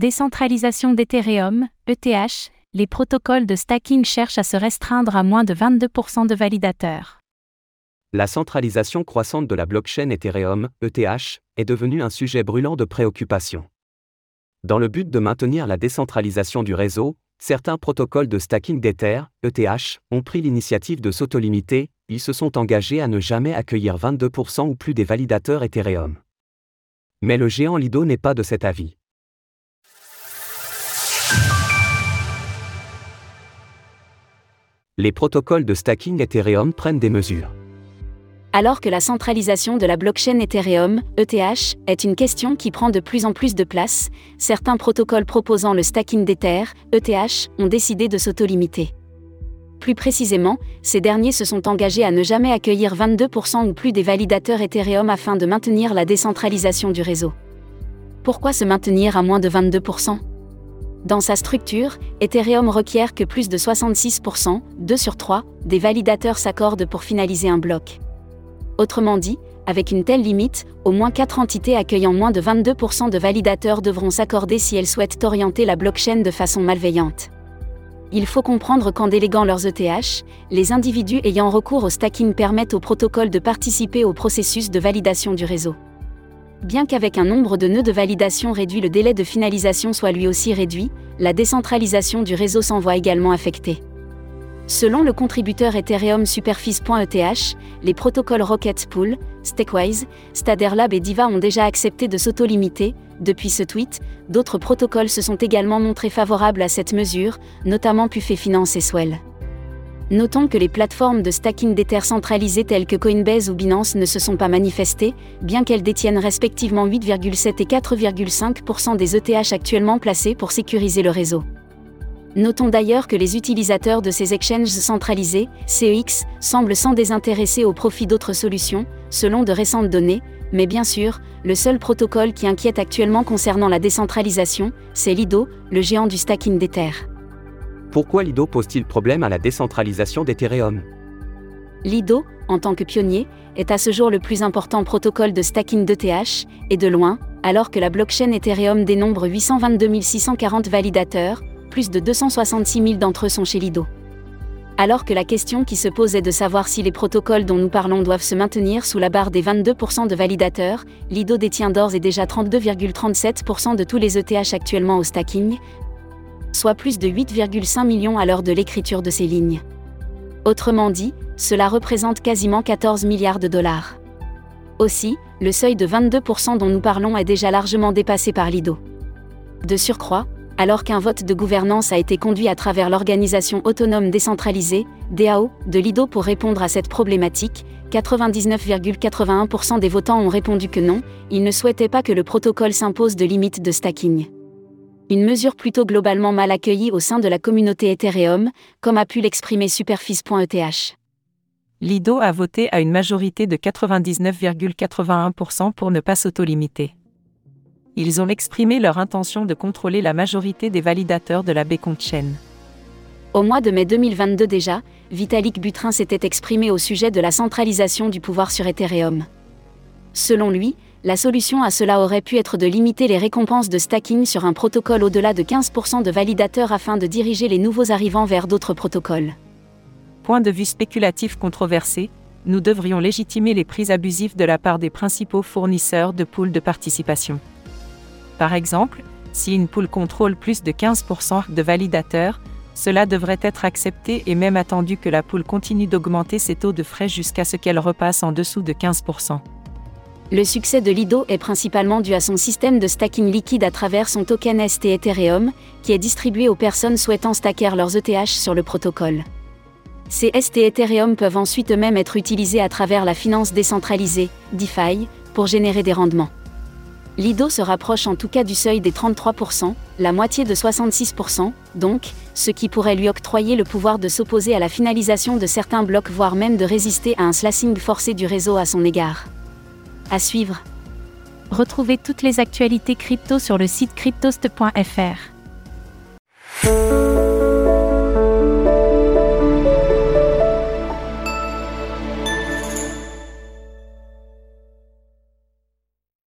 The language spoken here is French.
Décentralisation d'Ethereum, ETH, les protocoles de stacking cherchent à se restreindre à moins de 22% de validateurs. La centralisation croissante de la blockchain Ethereum, ETH, est devenue un sujet brûlant de préoccupation. Dans le but de maintenir la décentralisation du réseau, certains protocoles de stacking d'Ether, ETH, ont pris l'initiative de s'autolimiter, ils se sont engagés à ne jamais accueillir 22% ou plus des validateurs Ethereum. Mais le géant Lido n'est pas de cet avis. Les protocoles de stacking Ethereum prennent des mesures. Alors que la centralisation de la blockchain Ethereum, ETH, est une question qui prend de plus en plus de place, certains protocoles proposant le stacking d'Ether, ETH, ont décidé de s'auto-limiter. Plus précisément, ces derniers se sont engagés à ne jamais accueillir 22% ou plus des validateurs Ethereum afin de maintenir la décentralisation du réseau. Pourquoi se maintenir à moins de 22% Dans sa structure, Ethereum requiert que plus de 66%, 2 sur 3, des validateurs s'accordent pour finaliser un bloc. Autrement dit, avec une telle limite, au moins 4 entités accueillant moins de 22% de validateurs devront s'accorder si elles souhaitent orienter la blockchain de façon malveillante. Il faut comprendre qu'en déléguant leurs ETH, les individus ayant recours au stacking permettent au protocole de participer au processus de validation du réseau. Bien qu'avec un nombre de nœuds de validation réduit, le délai de finalisation soit lui aussi réduit, la décentralisation du réseau s'en voit également affectée. Selon le contributeur Ethereum Superfice.eth, les protocoles Rocket Pool, Stakewise, Staderlab et Diva ont déjà accepté de s'auto-limiter. Depuis ce tweet, d'autres protocoles se sont également montrés favorables à cette mesure, notamment Puffet Finance et Swell. Notons que les plateformes de stacking d'Ether centralisées telles que Coinbase ou Binance ne se sont pas manifestées, bien qu'elles détiennent respectivement 8,7 et 4,5% des ETH actuellement placés pour sécuriser le réseau. Notons d'ailleurs que les utilisateurs de ces exchanges centralisés, CEX, semblent sans désintéresser au profit d'autres solutions, selon de récentes données, mais bien sûr, le seul protocole qui inquiète actuellement concernant la décentralisation, c'est Lido, le géant du stacking d'Ether. Pourquoi Lido pose-t-il problème à la décentralisation d'Ethereum? Lido, en tant que pionnier, est à ce jour le plus important protocole de stacking d'ETH, et de loin, alors que la blockchain Ethereum dénombre 822 640 validateurs, plus de 266 000 d'entre eux sont chez Lido. Alors que la question qui se pose est de savoir si les protocoles dont nous parlons doivent se maintenir sous la barre des 22% de validateurs, Lido détient d'ores et déjà 32,37% de tous les ETH actuellement au stacking, soit plus de 8,5 millions à l'heure de l'écriture de ces lignes. Autrement dit, cela représente quasiment 14 milliards de dollars. Aussi, le seuil de 22% dont nous parlons est déjà largement dépassé par Lido. De surcroît, alors qu'un vote de gouvernance a été conduit à travers l'organisation autonome décentralisée, DAO, de Lido pour répondre à cette problématique, 99,81% des votants ont répondu que non, ils ne souhaitaient pas que le protocole s'impose de limites de stacking. Une mesure plutôt globalement mal accueillie au sein de la communauté Ethereum, comme a pu l'exprimer Superfice.eth. Lido a voté à une majorité de 99,81% pour ne pas s'autolimiter ils ont exprimé leur intention de contrôler la majorité des validateurs de la Beacon Chain. Au mois de mai 2022 déjà, Vitalik Buterin s'était exprimé au sujet de la centralisation du pouvoir sur Ethereum. Selon lui, la solution à cela aurait pu être de limiter les récompenses de stacking sur un protocole au-delà de 15% de validateurs afin de diriger les nouveaux arrivants vers d'autres protocoles. Point de vue spéculatif controversé, nous devrions légitimer les prix abusifs de la part des principaux fournisseurs de pools de participation. Par exemple, si une pool contrôle plus de 15% de validateurs, cela devrait être accepté et même attendu que la pool continue d'augmenter ses taux de frais jusqu'à ce qu'elle repasse en dessous de 15%. Le succès de Lido est principalement dû à son système de stacking liquide à travers son token ST Ethereum, qui est distribué aux personnes souhaitant stacker leurs ETH sur le protocole. Ces ST Ethereum peuvent ensuite eux-mêmes être utilisés à travers la finance décentralisée, DeFi, pour générer des rendements. Lido se rapproche en tout cas du seuil des 33%, la moitié de 66%, donc, ce qui pourrait lui octroyer le pouvoir de s'opposer à la finalisation de certains blocs, voire même de résister à un slashing forcé du réseau à son égard. À suivre. Retrouvez toutes les actualités crypto sur le site cryptost.fr.